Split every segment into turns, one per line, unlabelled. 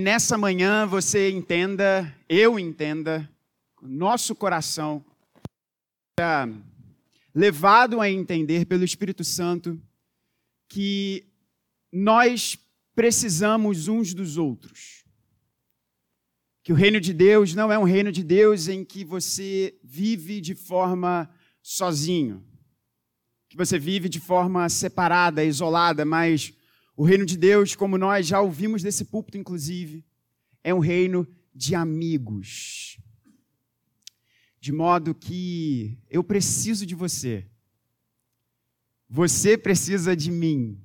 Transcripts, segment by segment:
nessa manhã você entenda, eu entenda, nosso coração está levado a entender pelo Espírito Santo que nós precisamos uns dos outros. Que o reino de Deus não é um reino de Deus em que você vive de forma sozinho, que você vive de forma separada, isolada, mas o reino de Deus, como nós já ouvimos desse púlpito, inclusive, é um reino de amigos. De modo que eu preciso de você. Você precisa de mim.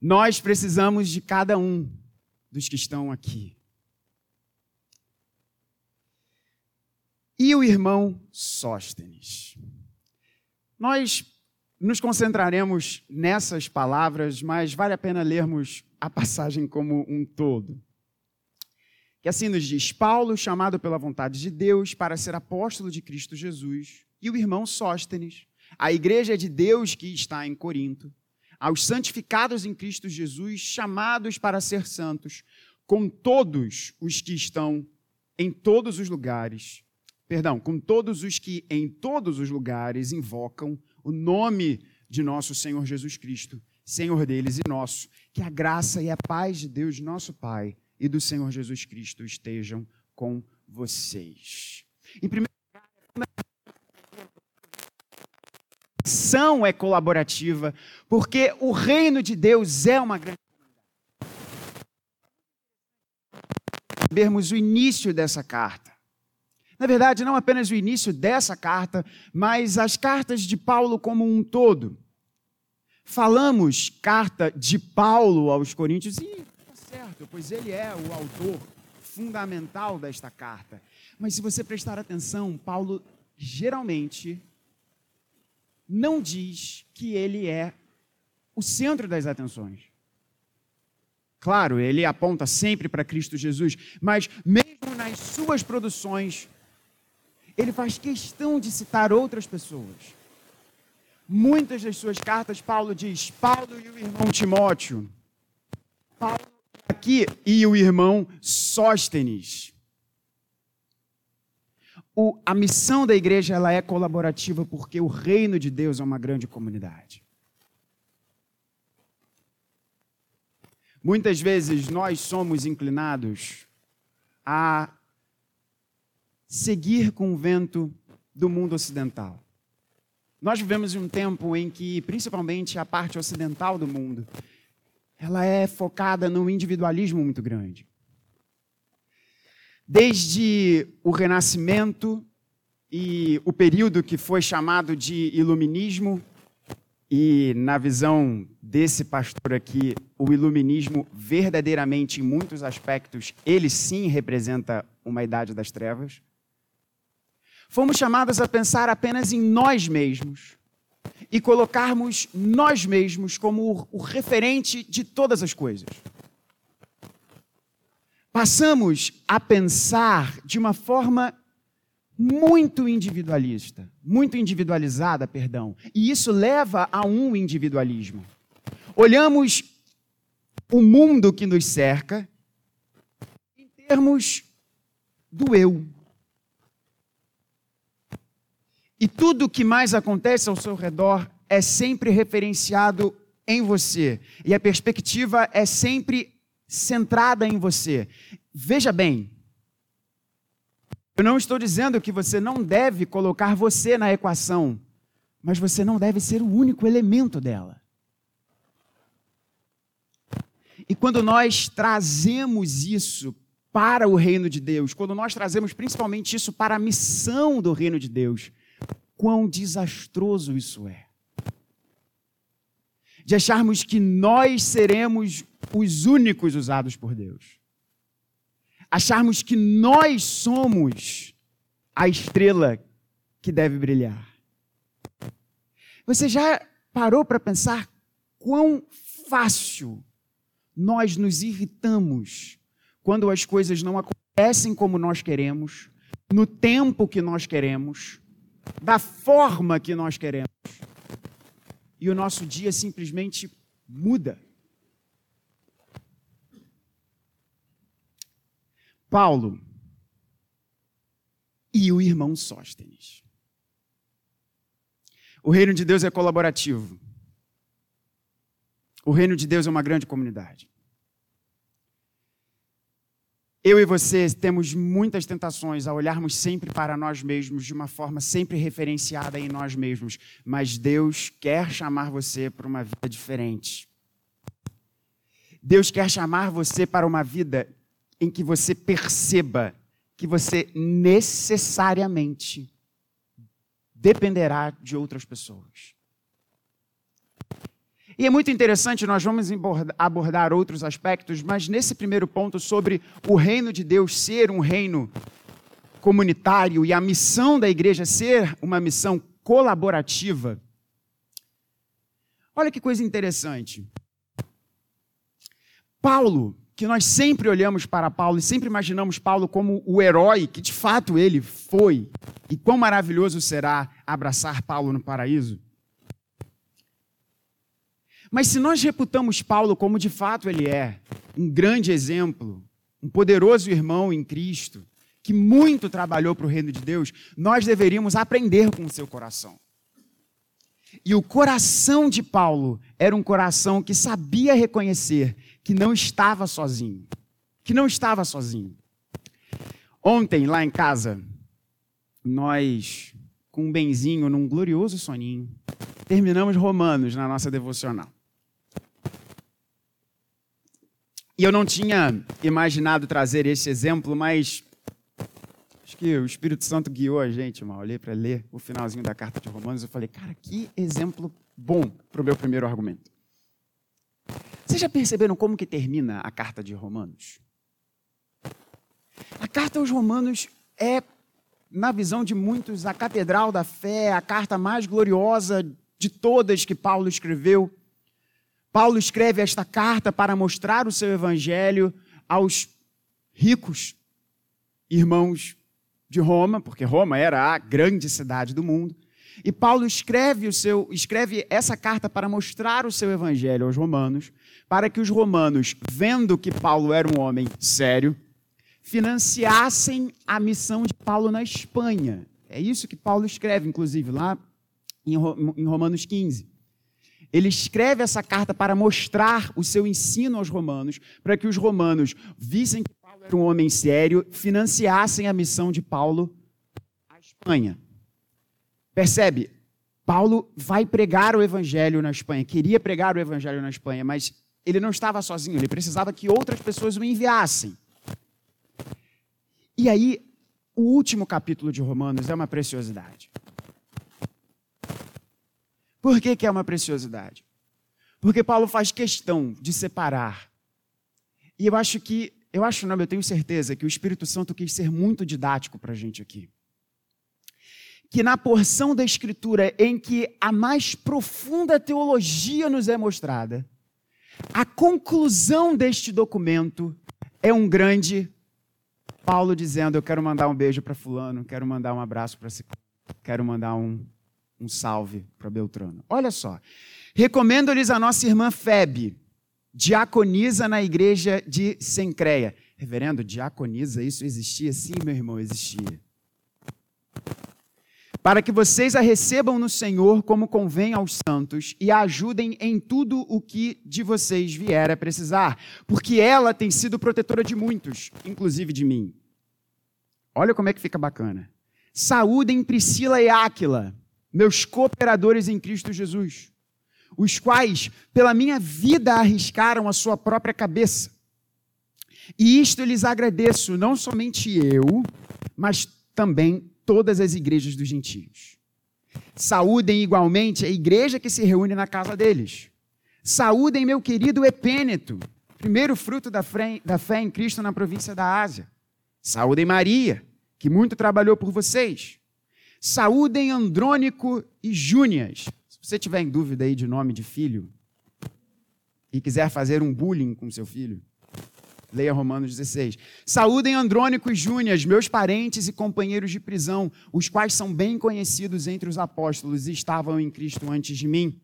Nós precisamos de cada um dos que estão aqui. E o irmão Sóstenes. Nós nos concentraremos nessas palavras, mas vale a pena lermos a passagem como um todo. Que assim nos diz: Paulo, chamado pela vontade de Deus para ser apóstolo de Cristo Jesus, e o irmão Sóstenes, a igreja de Deus que está em Corinto, aos santificados em Cristo Jesus, chamados para ser santos, com todos os que estão em todos os lugares, perdão, com todos os que em todos os lugares invocam o nome de nosso Senhor Jesus Cristo, Senhor deles e nosso. Que a graça e a paz de Deus, nosso Pai, e do Senhor Jesus Cristo estejam com vocês. Em primeiro lugar, a ação é colaborativa, porque o reino de Deus é uma grande sabermos o início dessa carta. Na verdade, não apenas o início dessa carta, mas as cartas de Paulo como um todo. Falamos carta de Paulo aos Coríntios e está certo, pois ele é o autor fundamental desta carta. Mas se você prestar atenção, Paulo geralmente não diz que ele é o centro das atenções. Claro, ele aponta sempre para Cristo Jesus, mas mesmo nas suas produções, ele faz questão de citar outras pessoas. Muitas das suas cartas, Paulo diz: Paulo e o irmão Timóteo. Paulo aqui e o irmão Sóstenes. O, a missão da igreja ela é colaborativa porque o reino de Deus é uma grande comunidade. Muitas vezes nós somos inclinados a seguir com o vento do mundo ocidental. Nós vivemos em um tempo em que, principalmente a parte ocidental do mundo, ela é focada num individualismo muito grande. Desde o Renascimento e o período que foi chamado de Iluminismo, e na visão desse pastor aqui, o iluminismo verdadeiramente, em muitos aspectos, ele sim representa uma idade das trevas. Fomos chamados a pensar apenas em nós mesmos e colocarmos nós mesmos como o referente de todas as coisas. Passamos a pensar de uma forma muito individualista, muito individualizada, perdão, e isso leva a um individualismo. Olhamos o mundo que nos cerca em termos do eu. E tudo o que mais acontece ao seu redor é sempre referenciado em você. E a perspectiva é sempre centrada em você. Veja bem, eu não estou dizendo que você não deve colocar você na equação, mas você não deve ser o único elemento dela. E quando nós trazemos isso para o reino de Deus, quando nós trazemos principalmente isso para a missão do reino de Deus, quão desastroso isso é. De acharmos que nós seremos os únicos usados por Deus. Acharmos que nós somos a estrela que deve brilhar. Você já parou para pensar quão fácil nós nos irritamos quando as coisas não acontecem como nós queremos, no tempo que nós queremos, da forma que nós queremos. E o nosso dia simplesmente muda. Paulo e o irmão Sóstenes. O reino de Deus é colaborativo. O reino de Deus é uma grande comunidade. Eu e você temos muitas tentações a olharmos sempre para nós mesmos de uma forma sempre referenciada em nós mesmos, mas Deus quer chamar você para uma vida diferente. Deus quer chamar você para uma vida em que você perceba que você necessariamente dependerá de outras pessoas. E é muito interessante, nós vamos abordar outros aspectos, mas nesse primeiro ponto sobre o reino de Deus ser um reino comunitário e a missão da igreja ser uma missão colaborativa. Olha que coisa interessante. Paulo, que nós sempre olhamos para Paulo e sempre imaginamos Paulo como o herói que de fato ele foi, e quão maravilhoso será abraçar Paulo no paraíso. Mas se nós reputamos Paulo como de fato ele é, um grande exemplo, um poderoso irmão em Cristo, que muito trabalhou para o reino de Deus, nós deveríamos aprender com o seu coração. E o coração de Paulo era um coração que sabia reconhecer que não estava sozinho. Que não estava sozinho. Ontem, lá em casa, nós, com um benzinho, num glorioso soninho, terminamos Romanos na nossa devocional. E eu não tinha imaginado trazer esse exemplo, mas acho que o Espírito Santo guiou a gente, Eu Olhei para ler o finalzinho da carta de Romanos e falei, cara, que exemplo bom para o meu primeiro argumento. Vocês já perceberam como que termina a carta de Romanos? A carta aos Romanos é, na visão de muitos, a catedral da fé, a carta mais gloriosa de todas que Paulo escreveu. Paulo escreve esta carta para mostrar o seu evangelho aos ricos irmãos de Roma, porque Roma era a grande cidade do mundo. E Paulo escreve, o seu, escreve essa carta para mostrar o seu evangelho aos romanos, para que os romanos, vendo que Paulo era um homem sério, financiassem a missão de Paulo na Espanha. É isso que Paulo escreve, inclusive, lá em Romanos 15. Ele escreve essa carta para mostrar o seu ensino aos romanos, para que os romanos vissem que Paulo era um homem sério, financiassem a missão de Paulo à Espanha. Percebe? Paulo vai pregar o evangelho na Espanha, queria pregar o evangelho na Espanha, mas ele não estava sozinho, ele precisava que outras pessoas o enviassem. E aí, o último capítulo de Romanos é uma preciosidade. Por que, que é uma preciosidade? Porque Paulo faz questão de separar. E eu acho que, eu acho não, eu tenho certeza que o Espírito Santo quis ser muito didático para a gente aqui. Que na porção da Escritura em que a mais profunda teologia nos é mostrada, a conclusão deste documento é um grande Paulo dizendo: Eu quero mandar um beijo para Fulano, quero mandar um abraço para Ciclano, quero mandar um um salve para Beltrano. Olha só. Recomendo-lhes a nossa irmã Febe, diaconisa na igreja de Sencreia. Reverendo, diaconisa, isso existia? Sim, meu irmão, existia. Para que vocês a recebam no Senhor como convém aos santos e a ajudem em tudo o que de vocês vier a precisar, porque ela tem sido protetora de muitos, inclusive de mim. Olha como é que fica bacana. Saúdem Priscila e Áquila meus cooperadores em Cristo Jesus, os quais, pela minha vida, arriscaram a sua própria cabeça. E isto lhes agradeço, não somente eu, mas também todas as igrejas dos gentios. Saúdem igualmente a igreja que se reúne na casa deles. Saúdem meu querido Epêneto, primeiro fruto da fé, em Cristo na província da Ásia. Saúdem Maria, que muito trabalhou por vocês. Saúdem Andrônico e Júnias. Se você tiver em dúvida aí de nome de filho e quiser fazer um bullying com seu filho, leia Romanos 16. Saúdem Andrônico e Júnias, meus parentes e companheiros de prisão, os quais são bem conhecidos entre os apóstolos e estavam em Cristo antes de mim.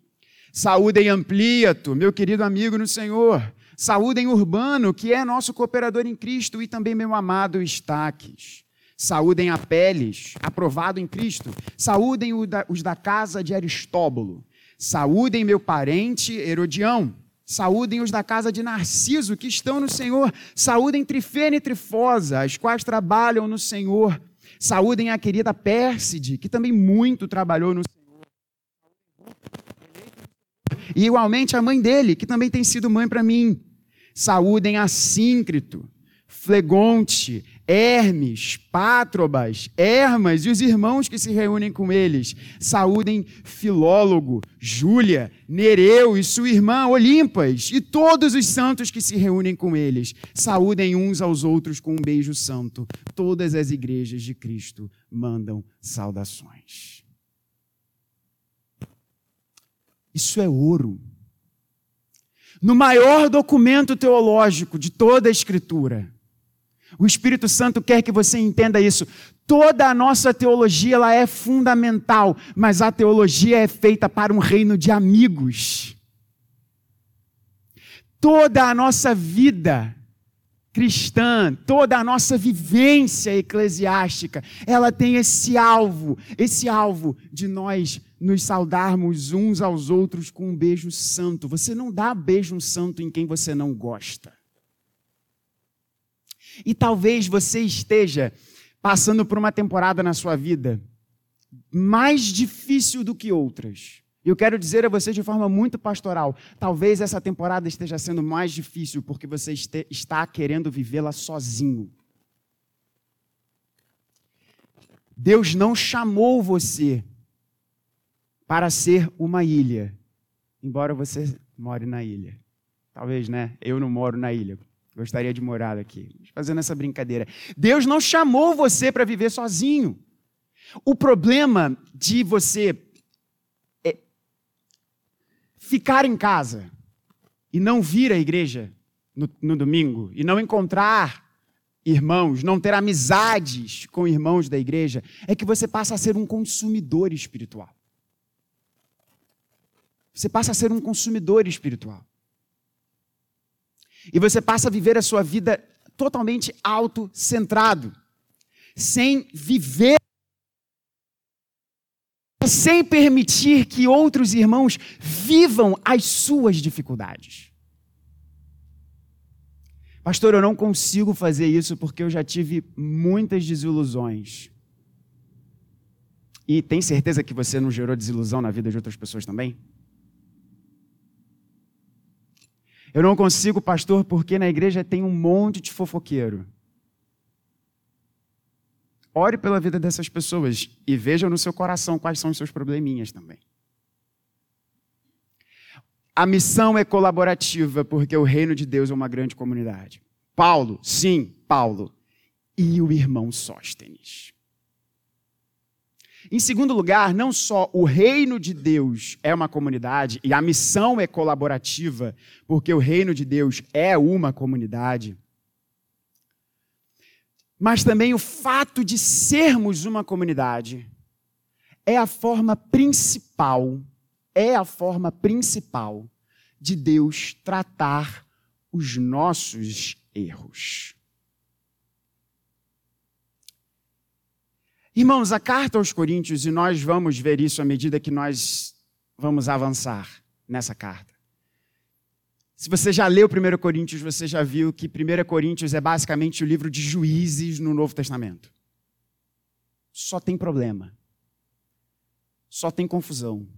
Saúdem Ampliato, meu querido amigo no Senhor. Saúdem Urbano, que é nosso cooperador em Cristo, e também meu amado Estaques. Saúdem Apeles, aprovado em Cristo. Saúdem os da casa de Aristóbulo. Saúdem meu parente Herodião. Saúdem os da casa de Narciso, que estão no Senhor. Saúdem Trifene e Trifosa, as quais trabalham no Senhor. Saúdem a querida Pérside, que também muito trabalhou no Senhor. E igualmente a mãe dele, que também tem sido mãe para mim. Saúdem a Síncrito, Flegonte, Hermes, Pátrobas, Hermas e os irmãos que se reúnem com eles. Saúdem Filólogo, Júlia, Nereu e sua irmã Olimpas e todos os santos que se reúnem com eles. Saúdem uns aos outros com um beijo santo. Todas as igrejas de Cristo mandam saudações. Isso é ouro. No maior documento teológico de toda a Escritura o Espírito Santo quer que você entenda isso. Toda a nossa teologia ela é fundamental, mas a teologia é feita para um reino de amigos. Toda a nossa vida cristã, toda a nossa vivência eclesiástica, ela tem esse alvo, esse alvo de nós nos saudarmos uns aos outros com um beijo santo. Você não dá beijo santo em quem você não gosta. E talvez você esteja passando por uma temporada na sua vida mais difícil do que outras. Eu quero dizer a você de forma muito pastoral: talvez essa temporada esteja sendo mais difícil porque você está querendo vivê-la sozinho. Deus não chamou você para ser uma ilha, embora você more na ilha. Talvez, né? Eu não moro na ilha. Gostaria de morar aqui. Fazendo essa brincadeira. Deus não chamou você para viver sozinho. O problema de você é ficar em casa e não vir à igreja no, no domingo e não encontrar irmãos, não ter amizades com irmãos da igreja, é que você passa a ser um consumidor espiritual. Você passa a ser um consumidor espiritual. E você passa a viver a sua vida totalmente autocentrado, sem viver, sem permitir que outros irmãos vivam as suas dificuldades. Pastor, eu não consigo fazer isso porque eu já tive muitas desilusões. E tem certeza que você não gerou desilusão na vida de outras pessoas também? Eu não consigo, pastor, porque na igreja tem um monte de fofoqueiro. Ore pela vida dessas pessoas e veja no seu coração quais são os seus probleminhas também. A missão é colaborativa porque o reino de Deus é uma grande comunidade. Paulo, sim, Paulo. E o irmão Sóstenes. Em segundo lugar, não só o reino de Deus é uma comunidade e a missão é colaborativa, porque o reino de Deus é uma comunidade, mas também o fato de sermos uma comunidade é a forma principal, é a forma principal de Deus tratar os nossos erros. Irmãos, a carta aos Coríntios, e nós vamos ver isso à medida que nós vamos avançar nessa carta. Se você já leu 1 Coríntios, você já viu que 1 Coríntios é basicamente o livro de juízes no Novo Testamento. Só tem problema. Só tem confusão.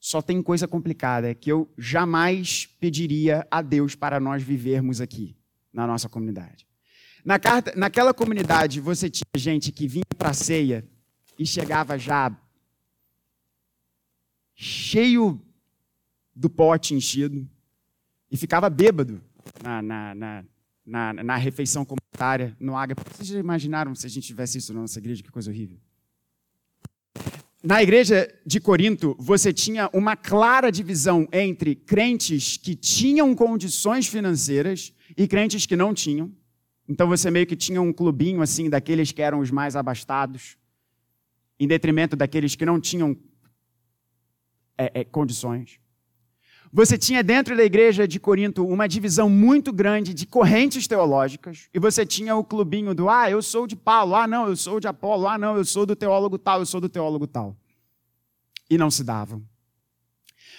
Só tem coisa complicada que eu jamais pediria a Deus para nós vivermos aqui, na nossa comunidade. Na carta, naquela comunidade, você tinha gente que vinha para a ceia e chegava já cheio do pote enchido e ficava bêbado na, na, na, na, na refeição comunitária, no ágape. Vocês já imaginaram se a gente tivesse isso na nossa igreja? Que coisa horrível. Na igreja de Corinto, você tinha uma clara divisão entre crentes que tinham condições financeiras e crentes que não tinham. Então você meio que tinha um clubinho assim daqueles que eram os mais abastados, em detrimento daqueles que não tinham é, é, condições. Você tinha dentro da igreja de Corinto uma divisão muito grande de correntes teológicas, e você tinha o clubinho do, ah, eu sou de Paulo, ah, não, eu sou de Apolo, ah, não, eu sou do teólogo tal, eu sou do teólogo tal. E não se davam.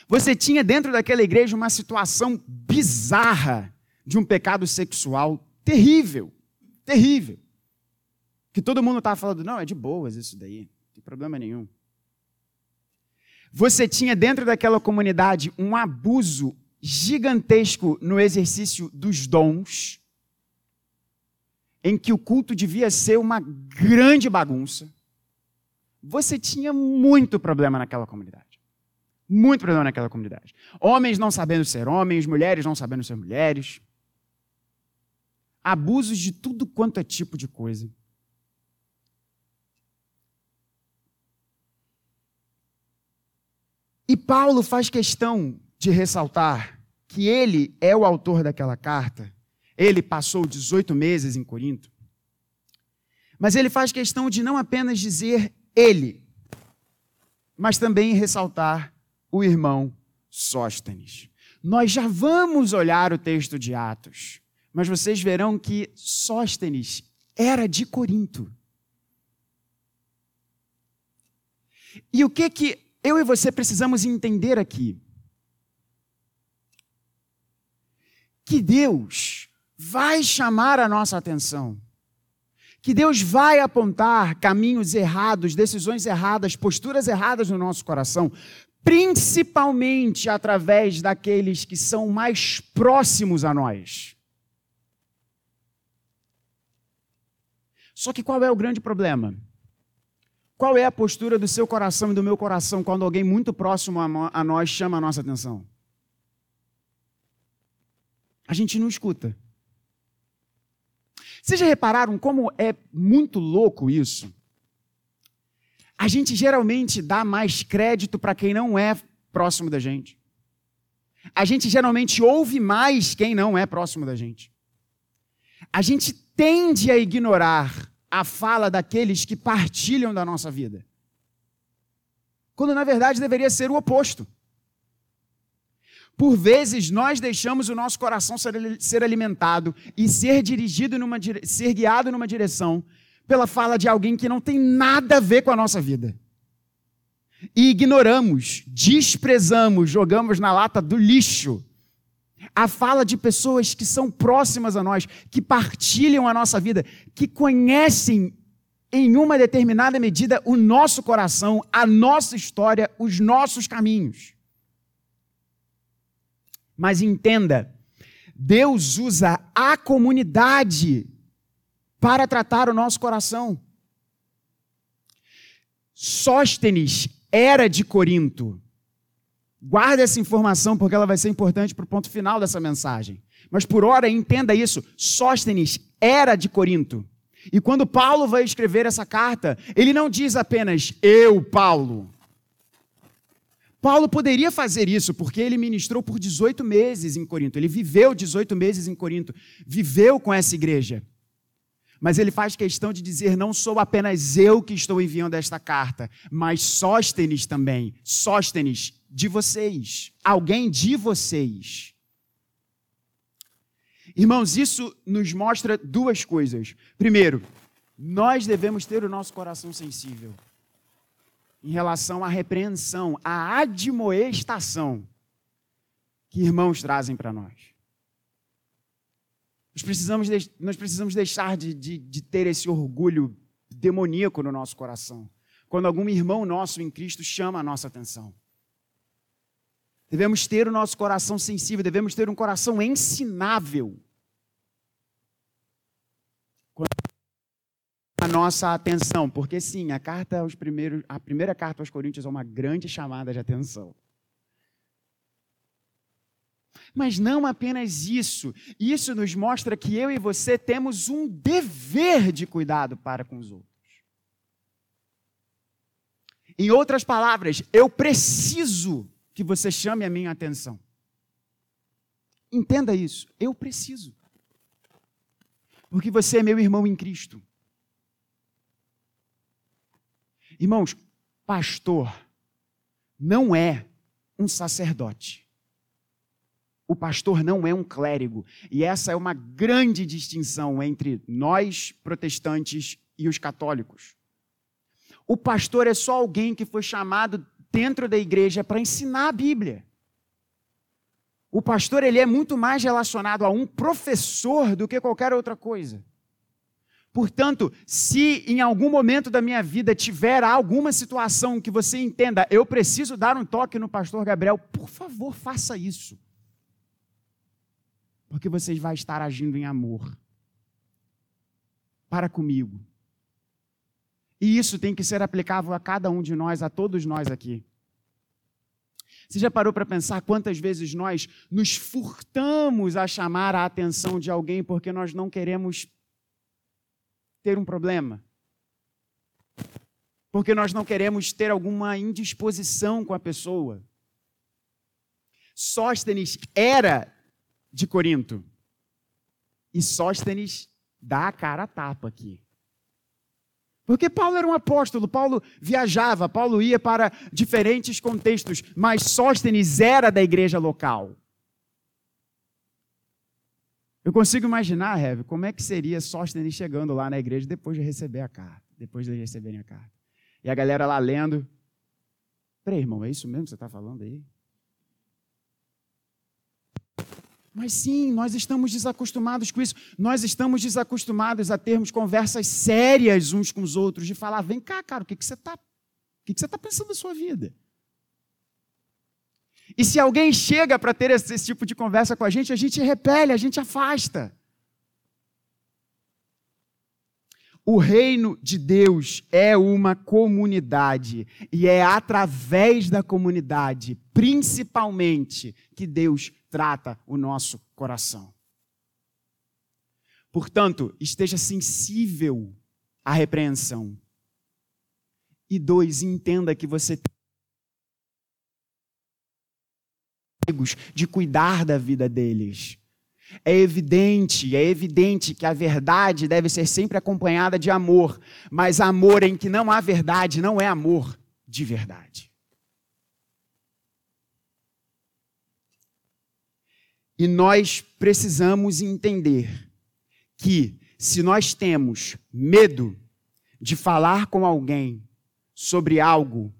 Você tinha dentro daquela igreja uma situação bizarra de um pecado sexual terrível, terrível. Que todo mundo estava falando, não, é de boas isso daí, não tem problema nenhum. Você tinha dentro daquela comunidade um abuso gigantesco no exercício dos dons, em que o culto devia ser uma grande bagunça. Você tinha muito problema naquela comunidade. Muito problema naquela comunidade. Homens não sabendo ser homens, mulheres não sabendo ser mulheres. Abusos de tudo quanto é tipo de coisa. E Paulo faz questão de ressaltar que ele é o autor daquela carta. Ele passou 18 meses em Corinto. Mas ele faz questão de não apenas dizer ele, mas também ressaltar o irmão Sóstenes. Nós já vamos olhar o texto de Atos, mas vocês verão que Sóstenes era de Corinto. E o que que eu e você precisamos entender aqui que Deus vai chamar a nossa atenção, que Deus vai apontar caminhos errados, decisões erradas, posturas erradas no nosso coração, principalmente através daqueles que são mais próximos a nós. Só que qual é o grande problema? Qual é a postura do seu coração e do meu coração quando alguém muito próximo a nós chama a nossa atenção? A gente não escuta. Vocês já repararam como é muito louco isso? A gente geralmente dá mais crédito para quem não é próximo da gente. A gente geralmente ouve mais quem não é próximo da gente. A gente tende a ignorar a fala daqueles que partilham da nossa vida. Quando na verdade deveria ser o oposto. Por vezes nós deixamos o nosso coração ser, ser alimentado e ser dirigido numa ser guiado numa direção pela fala de alguém que não tem nada a ver com a nossa vida. E ignoramos, desprezamos, jogamos na lata do lixo a fala de pessoas que são próximas a nós, que partilham a nossa vida, que conhecem em uma determinada medida o nosso coração, a nossa história, os nossos caminhos. Mas entenda, Deus usa a comunidade para tratar o nosso coração. Sóstenes era de Corinto. Guarde essa informação porque ela vai ser importante para o ponto final dessa mensagem. Mas por hora, entenda isso: Sóstenes era de Corinto. E quando Paulo vai escrever essa carta, ele não diz apenas eu, Paulo. Paulo poderia fazer isso porque ele ministrou por 18 meses em Corinto. Ele viveu 18 meses em Corinto, viveu com essa igreja. Mas ele faz questão de dizer: não sou apenas eu que estou enviando esta carta, mas Sóstenes também. Sóstenes de vocês, alguém de vocês. Irmãos, isso nos mostra duas coisas. Primeiro, nós devemos ter o nosso coração sensível em relação à repreensão, à admoestação que irmãos trazem para nós. Nós precisamos, de, nós precisamos deixar de, de, de ter esse orgulho demoníaco no nosso coração, quando algum irmão nosso em Cristo chama a nossa atenção. Devemos ter o nosso coração sensível, devemos ter um coração ensinável. A nossa atenção, porque sim, a carta aos primeiros, a primeira carta aos Coríntios é uma grande chamada de atenção. Mas não apenas isso. Isso nos mostra que eu e você temos um dever de cuidado para com os outros. Em outras palavras, eu preciso que você chame a minha atenção. Entenda isso. Eu preciso. Porque você é meu irmão em Cristo. Irmãos, pastor não é um sacerdote. O pastor não é um clérigo. E essa é uma grande distinção entre nós, protestantes, e os católicos. O pastor é só alguém que foi chamado dentro da igreja para ensinar a Bíblia. O pastor ele é muito mais relacionado a um professor do que qualquer outra coisa. Portanto, se em algum momento da minha vida tiver alguma situação que você entenda, eu preciso dar um toque no pastor Gabriel, por favor, faça isso. Porque você vai estar agindo em amor. Para comigo. E isso tem que ser aplicável a cada um de nós, a todos nós aqui. Você já parou para pensar quantas vezes nós nos furtamos a chamar a atenção de alguém porque nós não queremos ter um problema? Porque nós não queremos ter alguma indisposição com a pessoa? Sóstenes era de Corinto. E Sóstenes dá a cara a tapa aqui. Porque Paulo era um apóstolo, Paulo viajava, Paulo ia para diferentes contextos, mas Sóstenes era da igreja local. Eu consigo imaginar, Heve, como é que seria Sóstenes chegando lá na igreja depois de receber a carta, depois de receberem a carta. E a galera lá lendo. Peraí, irmão, é isso mesmo que você está falando aí? Mas sim, nós estamos desacostumados com isso. Nós estamos desacostumados a termos conversas sérias uns com os outros, de falar: vem cá, cara, o que, que você está que, que tá pensando da sua vida? E se alguém chega para ter esse, esse tipo de conversa com a gente, a gente repele, a gente afasta. O reino de Deus é uma comunidade e é através da comunidade, principalmente, que Deus trata o nosso coração. Portanto, esteja sensível à repreensão. E dois, entenda que você tem de cuidar da vida deles. É evidente, é evidente que a verdade deve ser sempre acompanhada de amor, mas amor em que não há verdade não é amor de verdade. E nós precisamos entender que se nós temos medo de falar com alguém sobre algo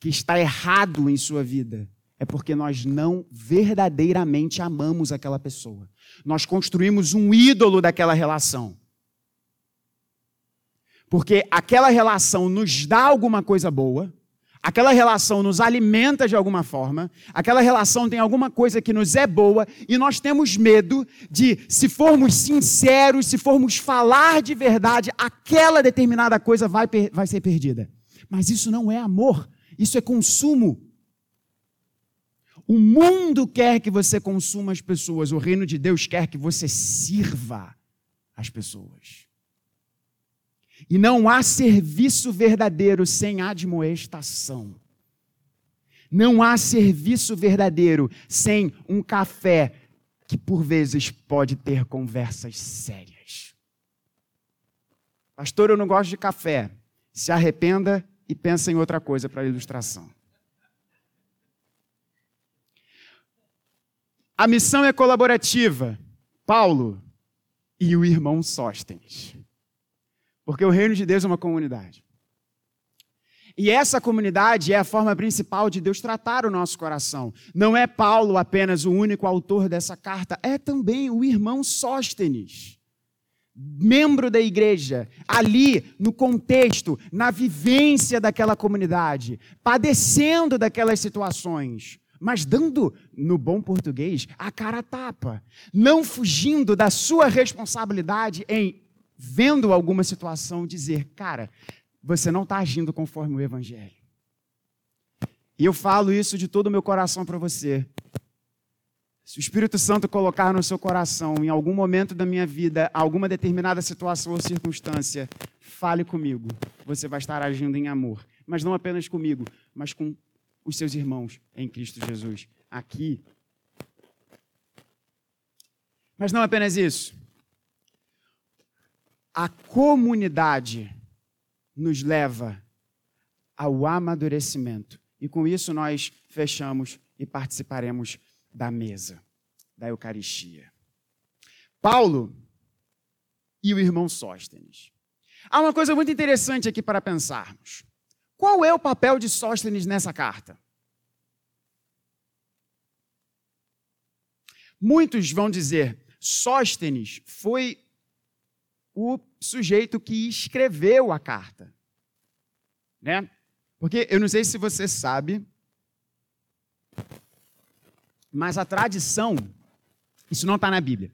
que está errado em sua vida, é porque nós não verdadeiramente amamos aquela pessoa. Nós construímos um ídolo daquela relação. Porque aquela relação nos dá alguma coisa boa, aquela relação nos alimenta de alguma forma, aquela relação tem alguma coisa que nos é boa e nós temos medo de, se formos sinceros, se formos falar de verdade, aquela determinada coisa vai, vai ser perdida. Mas isso não é amor, isso é consumo. O mundo quer que você consuma as pessoas, o reino de Deus quer que você sirva as pessoas. E não há serviço verdadeiro sem admoestação. Não há serviço verdadeiro sem um café que por vezes pode ter conversas sérias. Pastor, eu não gosto de café. Se arrependa e pensa em outra coisa para ilustração. A missão é colaborativa. Paulo e o irmão Sóstenes. Porque o reino de Deus é uma comunidade. E essa comunidade é a forma principal de Deus tratar o nosso coração. Não é Paulo apenas o único autor dessa carta, é também o irmão Sóstenes, membro da igreja, ali no contexto, na vivência daquela comunidade, padecendo daquelas situações, mas dando, no bom português, a cara a tapa, não fugindo da sua responsabilidade em vendo alguma situação, dizer: cara, você não está agindo conforme o Evangelho. E eu falo isso de todo o meu coração para você. Se o Espírito Santo colocar no seu coração, em algum momento da minha vida, alguma determinada situação ou circunstância, fale comigo. Você vai estar agindo em amor. Mas não apenas comigo, mas com os seus irmãos em Cristo Jesus. Aqui. Mas não apenas isso a comunidade nos leva ao amadurecimento. E com isso nós fechamos e participaremos da mesa, da Eucaristia. Paulo e o irmão Sóstenes. Há uma coisa muito interessante aqui para pensarmos. Qual é o papel de Sóstenes nessa carta? Muitos vão dizer, Sóstenes foi o sujeito que escreveu a carta. Né? Porque eu não sei se você sabe, mas a tradição, isso não está na Bíblia,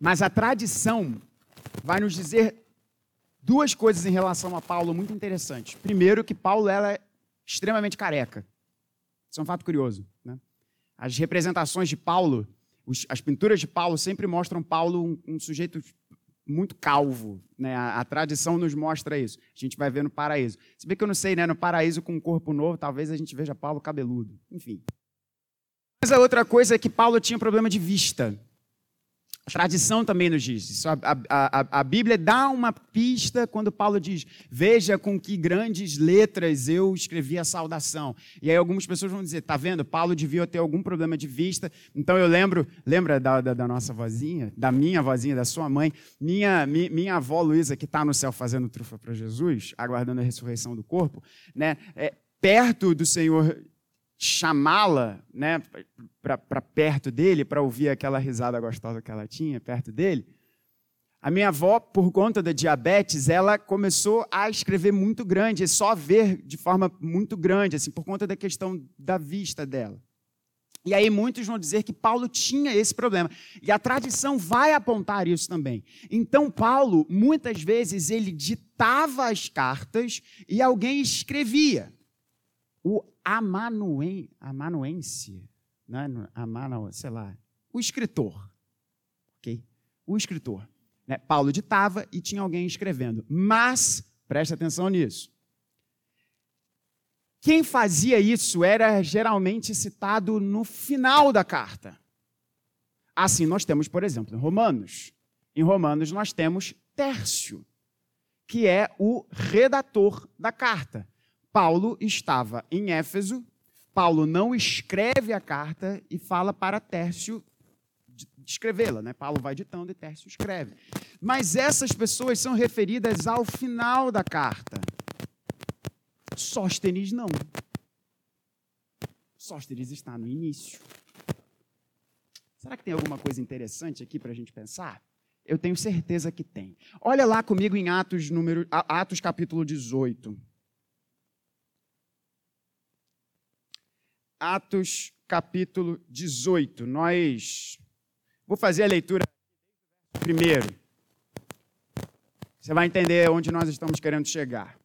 mas a tradição vai nos dizer duas coisas em relação a Paulo muito interessantes. Primeiro, que Paulo é extremamente careca. Isso é um fato curioso. Né? As representações de Paulo, os, as pinturas de Paulo sempre mostram Paulo um, um sujeito muito calvo. Né? A, a, tradição nos mostra isso. A gente vai ver no paraíso. Se bem que eu não sei, né? no paraíso com um corpo novo, talvez a gente veja Paulo cabeludo. Enfim. Mas a outra coisa é que Paulo tinha problema de vista. A tradição também nos diz isso. A, a, a, a, Bíblia dá uma pista quando Paulo diz: Veja com que grandes letras eu escrevi a saudação. E aí algumas pessoas vão dizer: Tá vendo? Paulo devia ter algum problema de vista. Então eu lembro, lembra da, da, da nossa vozinha, da minha vozinha, da sua mãe? Minha, minha, minha avó Luísa, que está no céu fazendo trufa para Jesus, aguardando a ressurreição do corpo, né? É, perto do Senhor chamá-la né, para perto dele, para ouvir aquela risada gostosa que ela tinha perto dele. A minha avó, por conta da diabetes, ela começou a escrever muito grande, só ver de forma muito grande, assim, por conta da questão da vista dela. E aí muitos vão dizer que Paulo tinha esse problema. E a tradição vai apontar isso também. Então Paulo, muitas vezes, ele ditava as cartas e alguém escrevia. O amanuen, amanuense, né? Amanu, sei lá, o escritor, ok? O escritor. Né? Paulo ditava e tinha alguém escrevendo. Mas, preste atenção nisso, quem fazia isso era geralmente citado no final da carta. Assim, nós temos, por exemplo, em Romanos. Em Romanos, nós temos Tércio, que é o redator da carta. Paulo estava em Éfeso, Paulo não escreve a carta e fala para Tércio escrevê-la, né? Paulo vai ditando e Tércio escreve. Mas essas pessoas são referidas ao final da carta. Sóstenes não. Sóstenes está no início. Será que tem alguma coisa interessante aqui para a gente pensar? Eu tenho certeza que tem. Olha lá comigo em Atos, número, Atos capítulo 18. Atos capítulo 18. Nós vou fazer a leitura primeiro. Você vai entender onde nós estamos querendo chegar.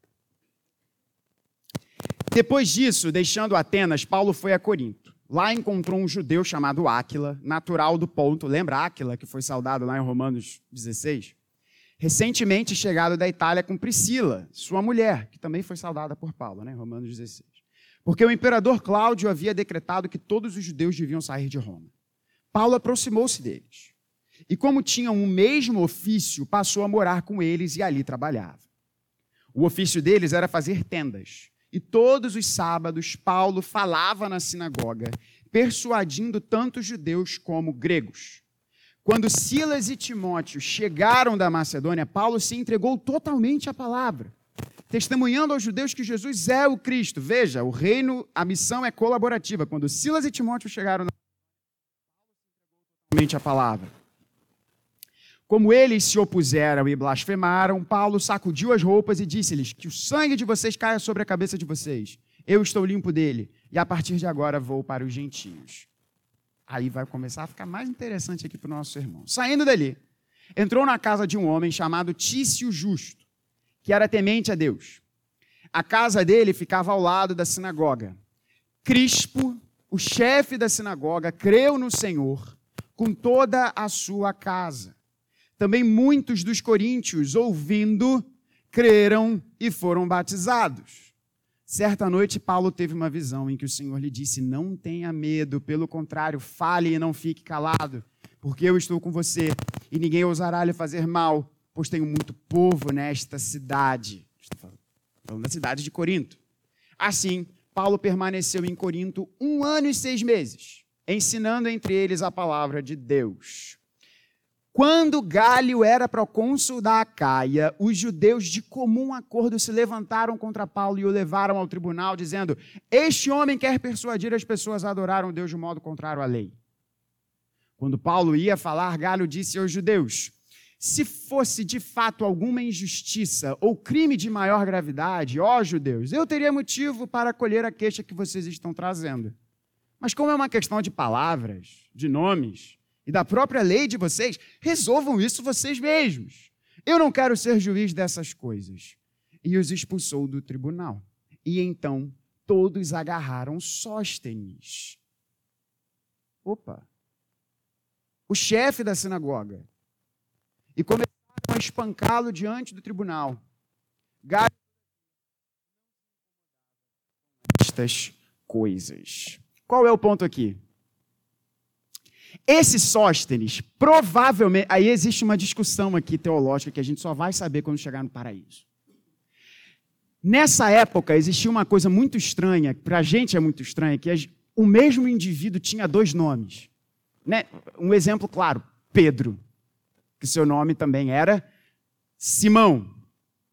Depois disso, deixando Atenas, Paulo foi a Corinto. Lá encontrou um judeu chamado Áquila, natural do ponto. Lembra Áquila, que foi saudado lá em Romanos 16? Recentemente chegado da Itália com Priscila, sua mulher, que também foi saudada por Paulo, né? Romanos 16. Porque o imperador Cláudio havia decretado que todos os judeus deviam sair de Roma. Paulo aproximou-se deles. E, como tinham o mesmo ofício, passou a morar com eles e ali trabalhava. O ofício deles era fazer tendas. E todos os sábados, Paulo falava na sinagoga, persuadindo tanto judeus como gregos. Quando Silas e Timóteo chegaram da Macedônia, Paulo se entregou totalmente à palavra testemunhando aos judeus que Jesus é o Cristo. Veja, o reino, a missão é colaborativa. Quando Silas e Timóteo chegaram na a palavra. Como eles se opuseram e blasfemaram, Paulo sacudiu as roupas e disse-lhes: Que o sangue de vocês caia sobre a cabeça de vocês. Eu estou limpo dele, e a partir de agora vou para os gentios. Aí vai começar a ficar mais interessante aqui para o nosso irmão. Saindo dali, entrou na casa de um homem chamado Tício Justo que era temente a Deus. A casa dele ficava ao lado da sinagoga. Crispo, o chefe da sinagoga, creu no Senhor com toda a sua casa. Também muitos dos coríntios, ouvindo, creram e foram batizados. Certa noite, Paulo teve uma visão em que o Senhor lhe disse: Não tenha medo, pelo contrário, fale e não fique calado, porque eu estou com você e ninguém ousará lhe fazer mal pois tenho muito povo nesta cidade. Estou falando da cidade de Corinto. Assim, Paulo permaneceu em Corinto um ano e seis meses. ensinando entre eles a palavra de Deus. Quando Galho era procônsul da Acaia, os judeus de comum acordo se levantaram contra Paulo e o levaram ao tribunal, dizendo: Este homem quer persuadir as pessoas a adorar um Deus de modo contrário à lei. Quando Paulo ia falar, Galho disse aos judeus: Se fosse de fato alguma injustiça ou crime de maior gravidade, ó judeus, eu teria motivo para acolher a queixa que vocês estão trazendo. Mas como é uma questão de palavras, de nomes, e da própria lei de vocês, resolvam isso vocês mesmos. Eu não quero ser juiz dessas coisas. E os expulsou do tribunal. E então todos agarraram Sóstenes. Opa! O chefe da sinagoga. E começaram a espancá-lo diante do tribunal. Gaio estas coisas. Qual é o ponto aqui? Esse Sóstenes, provavelmente. Aí existe uma discussão aqui teológica que a gente só vai saber quando chegar no paraíso. Nessa época existia uma coisa muito estranha, para a gente é muito estranha, que o mesmo indivíduo tinha dois nomes. Né? Um exemplo claro: Pedro, que seu nome também era Simão,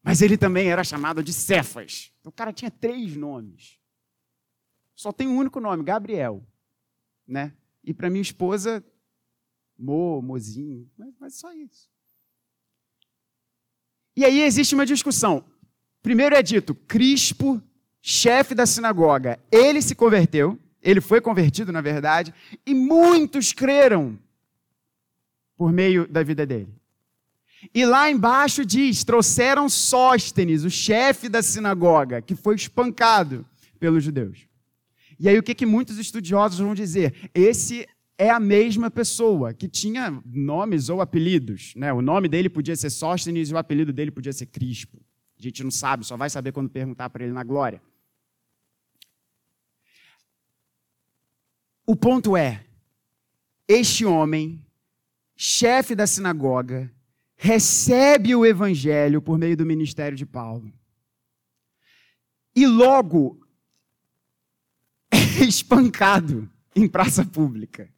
mas ele também era chamado de Cefas. Então, o cara tinha três nomes. Só tem um único nome, Gabriel. Né? E para minha esposa, Mo, Mozinho, mas, mas só isso. E aí existe uma discussão. Primeiro é dito, Crispo, chefe da sinagoga, ele se converteu, ele foi convertido, na verdade, e muitos creram por meio da vida dele. E lá embaixo diz: trouxeram Sóstenes, o chefe da sinagoga, que foi espancado pelos judeus. E aí o que, que muitos estudiosos vão dizer? Esse é a mesma pessoa que tinha nomes ou apelidos. Né? O nome dele podia ser Sóstenes e o apelido dele podia ser Crispo. A gente não sabe, só vai saber quando perguntar para ele na glória. O ponto é: este homem, chefe da sinagoga, recebe o evangelho por meio do ministério de Paulo. E logo espancado em praça pública.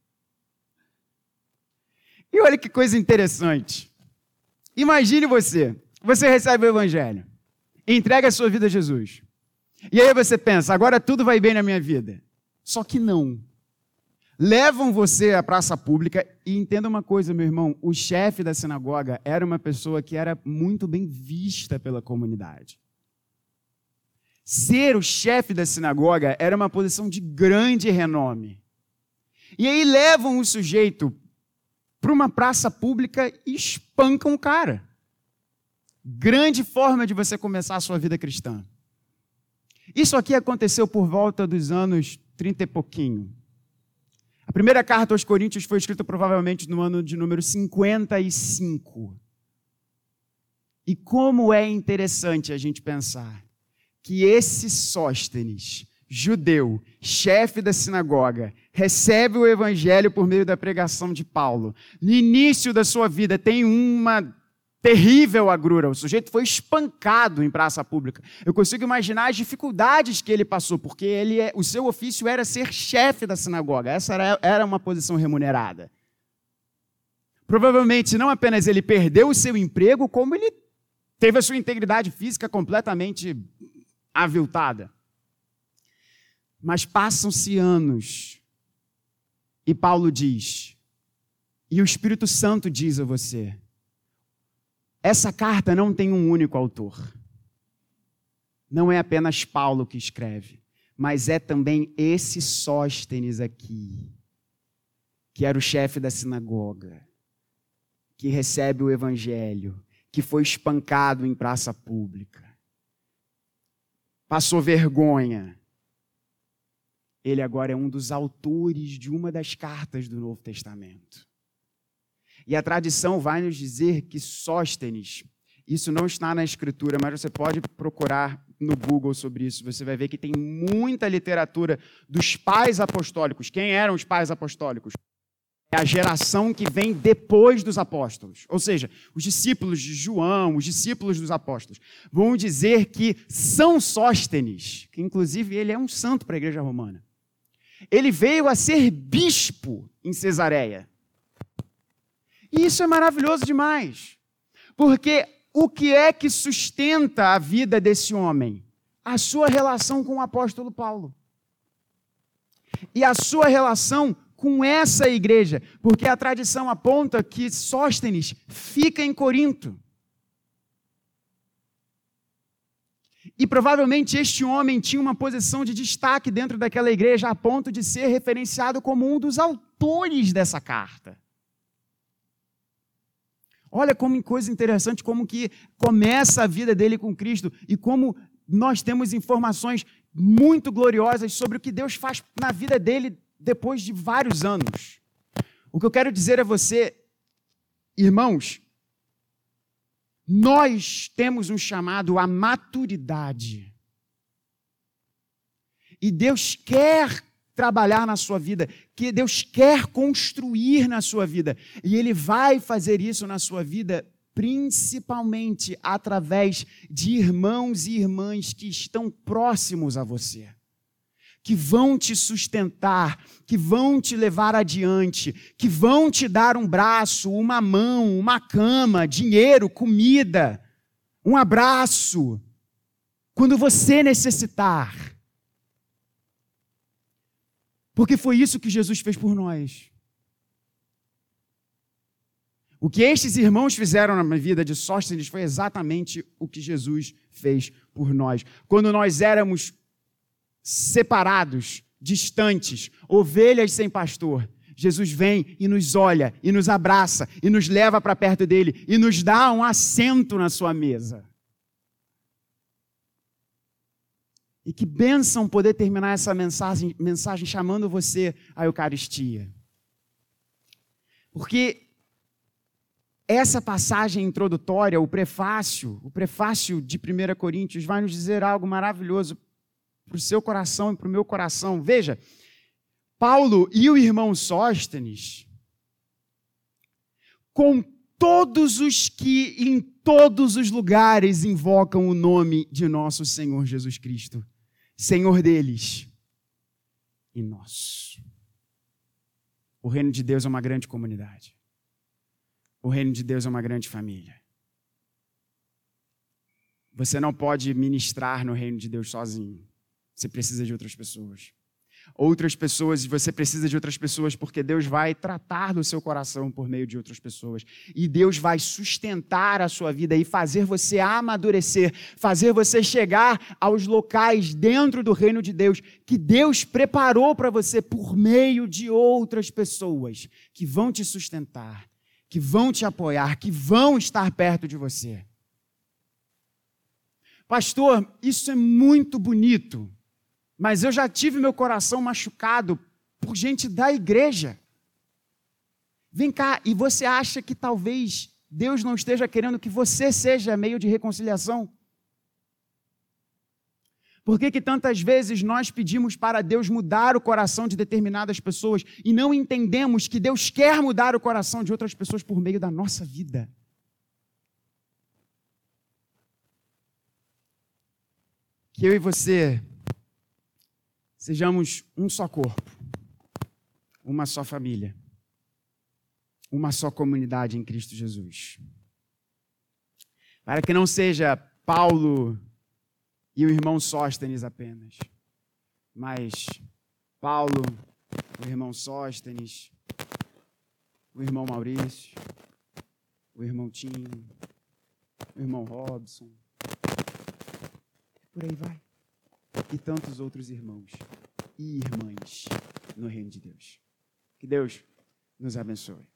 E olha que coisa interessante. Imagine você, você recebe o evangelho, entrega a sua vida a Jesus. E aí você pensa, agora tudo vai bem na minha vida. Só que não. Levam você à praça pública e entenda uma coisa, meu irmão, o chefe da sinagoga era uma pessoa que era muito bem vista pela comunidade. Ser o chefe da sinagoga era uma posição de grande renome. E aí levam o sujeito para uma praça pública e espancam o cara. Grande forma de você começar a sua vida cristã. Isso aqui aconteceu por volta dos anos 30 e pouquinho. A primeira carta aos Coríntios foi escrita provavelmente no ano de número 55. E como é interessante a gente pensar que esse Sóstenes, judeu, chefe da sinagoga, recebe o evangelho por meio da pregação de Paulo. No início da sua vida tem uma terrível agrura. O sujeito foi espancado em praça pública. Eu consigo imaginar as dificuldades que ele passou, porque ele é, o seu ofício era ser chefe da sinagoga. Essa era, era uma posição remunerada. Provavelmente não apenas ele perdeu o seu emprego, como ele teve a sua integridade física completamente aviltada. Mas passam-se anos e Paulo diz, e o Espírito Santo diz a você: essa carta não tem um único autor. Não é apenas Paulo que escreve, mas é também esse Sóstenes aqui, que era o chefe da sinagoga, que recebe o evangelho, que foi espancado em praça pública passou vergonha. Ele agora é um dos autores de uma das cartas do Novo Testamento. E a tradição vai nos dizer que Sóstenes, isso não está na Escritura, mas você pode procurar no Google sobre isso. Você vai ver que tem muita literatura dos pais apostólicos. Quem eram os pais apostólicos? é a geração que vem depois dos apóstolos. Ou seja, os discípulos de João, os discípulos dos apóstolos, vão dizer que São Sóstenes, que inclusive ele é um santo para a igreja romana, ele veio a ser bispo em Cesareia. E isso é maravilhoso demais, porque o que é que sustenta a vida desse homem? A sua relação com o apóstolo Paulo. E a sua relação com essa igreja, porque a tradição aponta que Sóstenes fica em Corinto. E provavelmente este homem tinha uma posição de destaque dentro daquela igreja, a ponto de ser referenciado como um dos autores dessa carta. Olha como coisa interessante, como que começa a vida dele com Cristo e como nós temos informações muito gloriosas sobre o que Deus faz na vida dele depois de vários anos. O que eu quero dizer a você, irmãos, nós temos um chamado à maturidade. E Deus quer trabalhar na sua vida, que Deus quer construir na sua vida. E Ele vai fazer isso na sua vida principalmente através de irmãos e irmãs que estão próximos a você que vão te sustentar, que vão te levar adiante, que vão te dar um braço, uma mão, uma cama, dinheiro, comida, um abraço, quando você necessitar. Porque foi isso que Jesus fez por nós. O que estes irmãos fizeram na vida de Sóstenes foi exatamente o que Jesus fez por nós. Quando nós éramos separados, distantes, ovelhas sem pastor. Jesus vem e nos olha, e nos abraça, e nos leva para perto dele, e nos dá um assento na sua mesa. E que bênção poder terminar essa mensagem, mensagem chamando você à Eucaristia. Porque essa passagem introdutória, o prefácio, o prefácio de 1 Coríntios, vai nos dizer algo maravilhoso para o seu coração e para o meu coração. Veja, Paulo e o irmão Sóstenes, com todos os que todos os lugares invocam o nome de nosso Senhor Jesus Cristo, Senhor deles e nosso. O reino de Deus é uma grande comunidade. O reino de Deus é uma grande família. Você não pode ministrar no reino de Deus sozinho. Você precisa de outras pessoas. Outras pessoas, você precisa de outras pessoas porque Deus vai tratar do seu coração por meio de outras pessoas. E Deus vai sustentar a sua vida e fazer você amadurecer, fazer você chegar aos locais dentro do reino de Deus que Deus preparou para você por meio de outras pessoas que vão te sustentar, que vão te apoiar, que vão estar perto de você. Pastor, isso é muito bonito mas eu já tive meu coração machucado por gente da igreja. Vem cá, e você acha que talvez Deus não esteja querendo que você seja meio de reconciliação? Por que, que tantas vezes nós pedimos para Deus mudar o coração de determinadas pessoas e não entendemos que Deus quer mudar o coração de outras pessoas por meio da nossa vida? Que eu e você sejamos um só corpo, uma só família, uma só comunidade em Cristo Jesus. Para que não seja Paulo e o irmão Sóstenes apenas, mas Paulo, o irmão Sóstenes, o irmão Maurício, o irmão Tim, o irmão Robson, por aí vai e tantos outros irmãos e irmãs no reino de Deus. Que Deus nos abençoe.